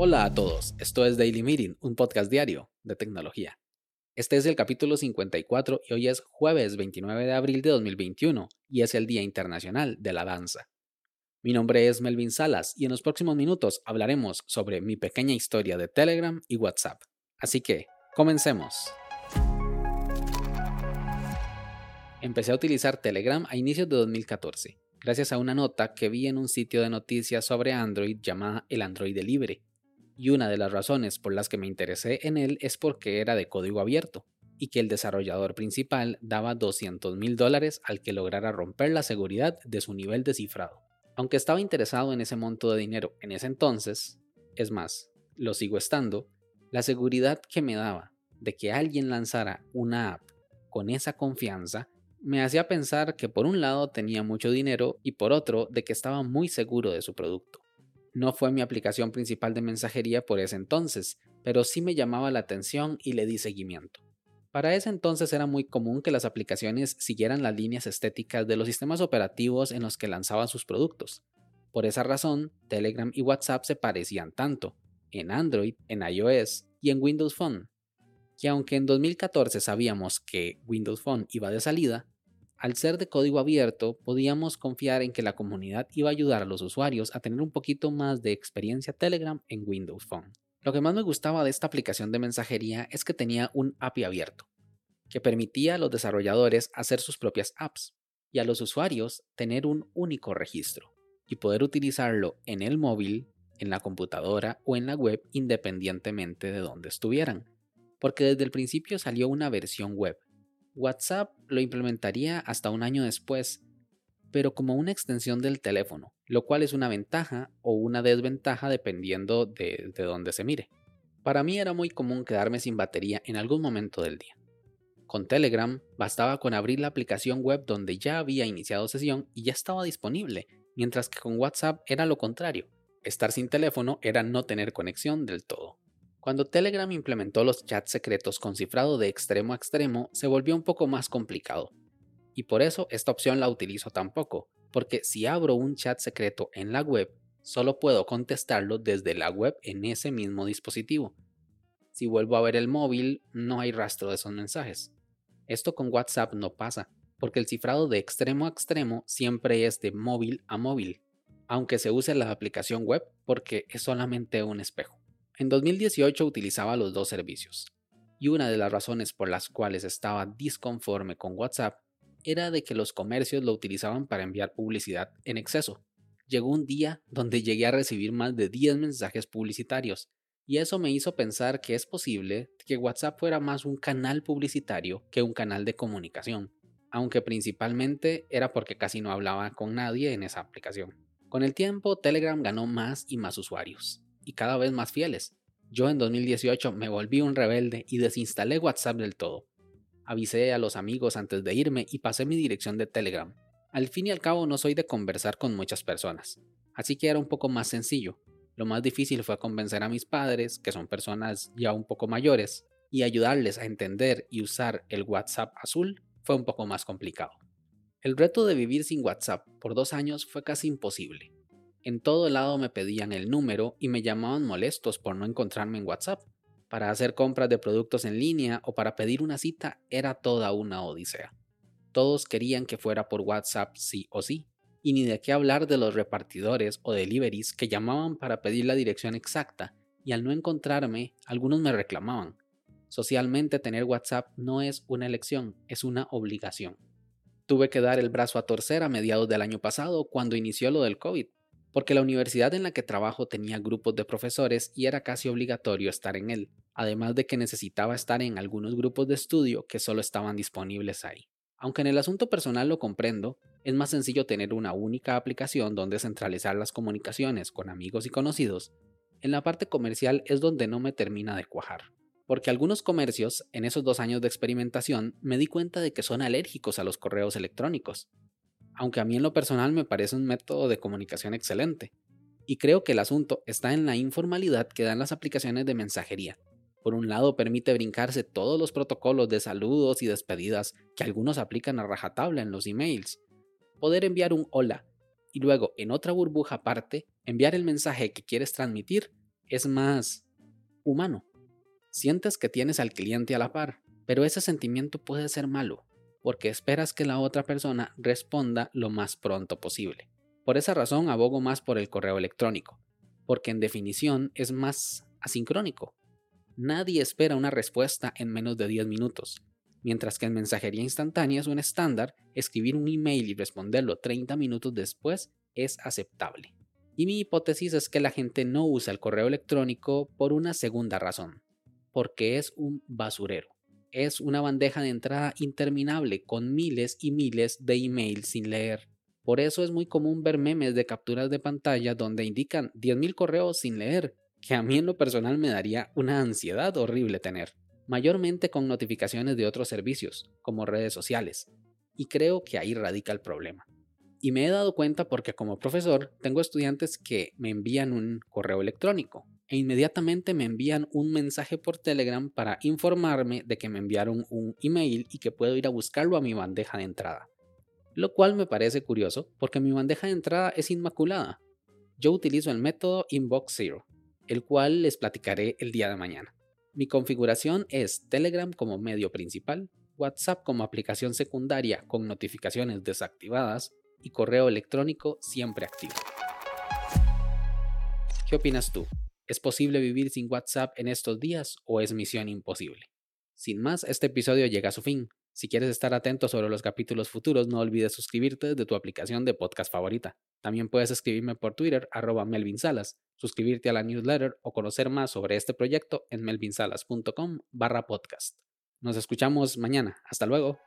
Hola a todos, esto es Daily Meeting, un podcast diario de tecnología. Este es el capítulo 54 y hoy es jueves 29 de abril de 2021 y es el Día Internacional de la Danza. Mi nombre es Melvin Salas y en los próximos minutos hablaremos sobre mi pequeña historia de Telegram y WhatsApp. Así que, comencemos. Empecé a utilizar Telegram a inicios de 2014, gracias a una nota que vi en un sitio de noticias sobre Android llamada El Android Libre y una de las razones por las que me interesé en él es porque era de código abierto y que el desarrollador principal daba 200 mil dólares al que lograra romper la seguridad de su nivel de cifrado. Aunque estaba interesado en ese monto de dinero en ese entonces, es más, lo sigo estando, la seguridad que me daba de que alguien lanzara una app con esa confianza me hacía pensar que por un lado tenía mucho dinero y por otro de que estaba muy seguro de su producto. No fue mi aplicación principal de mensajería por ese entonces, pero sí me llamaba la atención y le di seguimiento. Para ese entonces era muy común que las aplicaciones siguieran las líneas estéticas de los sistemas operativos en los que lanzaban sus productos. Por esa razón, Telegram y WhatsApp se parecían tanto, en Android, en iOS y en Windows Phone, que aunque en 2014 sabíamos que Windows Phone iba de salida, al ser de código abierto, podíamos confiar en que la comunidad iba a ayudar a los usuarios a tener un poquito más de experiencia Telegram en Windows Phone. Lo que más me gustaba de esta aplicación de mensajería es que tenía un API abierto, que permitía a los desarrolladores hacer sus propias apps y a los usuarios tener un único registro y poder utilizarlo en el móvil, en la computadora o en la web independientemente de donde estuvieran, porque desde el principio salió una versión web WhatsApp lo implementaría hasta un año después, pero como una extensión del teléfono, lo cual es una ventaja o una desventaja dependiendo de, de dónde se mire. Para mí era muy común quedarme sin batería en algún momento del día. Con Telegram bastaba con abrir la aplicación web donde ya había iniciado sesión y ya estaba disponible, mientras que con WhatsApp era lo contrario. Estar sin teléfono era no tener conexión del todo. Cuando Telegram implementó los chats secretos con cifrado de extremo a extremo, se volvió un poco más complicado. Y por eso esta opción la utilizo tampoco, porque si abro un chat secreto en la web, solo puedo contestarlo desde la web en ese mismo dispositivo. Si vuelvo a ver el móvil, no hay rastro de esos mensajes. Esto con WhatsApp no pasa, porque el cifrado de extremo a extremo siempre es de móvil a móvil, aunque se use la aplicación web porque es solamente un espejo. En 2018 utilizaba los dos servicios, y una de las razones por las cuales estaba disconforme con WhatsApp era de que los comercios lo utilizaban para enviar publicidad en exceso. Llegó un día donde llegué a recibir más de 10 mensajes publicitarios, y eso me hizo pensar que es posible que WhatsApp fuera más un canal publicitario que un canal de comunicación, aunque principalmente era porque casi no hablaba con nadie en esa aplicación. Con el tiempo, Telegram ganó más y más usuarios, y cada vez más fieles. Yo en 2018 me volví un rebelde y desinstalé WhatsApp del todo. Avisé a los amigos antes de irme y pasé mi dirección de Telegram. Al fin y al cabo no soy de conversar con muchas personas, así que era un poco más sencillo. Lo más difícil fue convencer a mis padres, que son personas ya un poco mayores, y ayudarles a entender y usar el WhatsApp azul fue un poco más complicado. El reto de vivir sin WhatsApp por dos años fue casi imposible. En todo lado me pedían el número y me llamaban molestos por no encontrarme en WhatsApp. Para hacer compras de productos en línea o para pedir una cita era toda una odisea. Todos querían que fuera por WhatsApp sí o sí. Y ni de qué hablar de los repartidores o deliveries que llamaban para pedir la dirección exacta y al no encontrarme, algunos me reclamaban. Socialmente tener WhatsApp no es una elección, es una obligación. Tuve que dar el brazo a torcer a mediados del año pasado cuando inició lo del COVID porque la universidad en la que trabajo tenía grupos de profesores y era casi obligatorio estar en él, además de que necesitaba estar en algunos grupos de estudio que solo estaban disponibles ahí. Aunque en el asunto personal lo comprendo, es más sencillo tener una única aplicación donde centralizar las comunicaciones con amigos y conocidos, en la parte comercial es donde no me termina de cuajar. Porque algunos comercios, en esos dos años de experimentación, me di cuenta de que son alérgicos a los correos electrónicos, aunque a mí en lo personal me parece un método de comunicación excelente. Y creo que el asunto está en la informalidad que dan las aplicaciones de mensajería. Por un lado permite brincarse todos los protocolos de saludos y despedidas que algunos aplican a rajatabla en los emails. Poder enviar un hola y luego en otra burbuja aparte enviar el mensaje que quieres transmitir es más humano. Sientes que tienes al cliente a la par, pero ese sentimiento puede ser malo, porque esperas que la otra persona responda lo más pronto posible. Por esa razón abogo más por el correo electrónico, porque en definición es más asincrónico. Nadie espera una respuesta en menos de 10 minutos, mientras que en mensajería instantánea es un estándar, escribir un email y responderlo 30 minutos después es aceptable. Y mi hipótesis es que la gente no usa el correo electrónico por una segunda razón, porque es un basurero. Es una bandeja de entrada interminable con miles y miles de emails sin leer. Por eso es muy común ver memes de capturas de pantalla donde indican 10.000 correos sin leer, que a mí en lo personal me daría una ansiedad horrible tener, mayormente con notificaciones de otros servicios, como redes sociales. Y creo que ahí radica el problema. Y me he dado cuenta porque como profesor tengo estudiantes que me envían un correo electrónico e inmediatamente me envían un mensaje por Telegram para informarme de que me enviaron un email y que puedo ir a buscarlo a mi bandeja de entrada. Lo cual me parece curioso porque mi bandeja de entrada es inmaculada. Yo utilizo el método Inbox Zero, el cual les platicaré el día de mañana. Mi configuración es Telegram como medio principal, WhatsApp como aplicación secundaria con notificaciones desactivadas, y correo electrónico siempre activo. ¿Qué opinas tú? ¿Es posible vivir sin WhatsApp en estos días o es misión imposible? Sin más, este episodio llega a su fin. Si quieres estar atento sobre los capítulos futuros, no olvides suscribirte desde tu aplicación de podcast favorita. También puedes escribirme por Twitter, arroba Melvin Salas, suscribirte a la newsletter o conocer más sobre este proyecto en melvinsalas.com barra podcast. Nos escuchamos mañana. Hasta luego.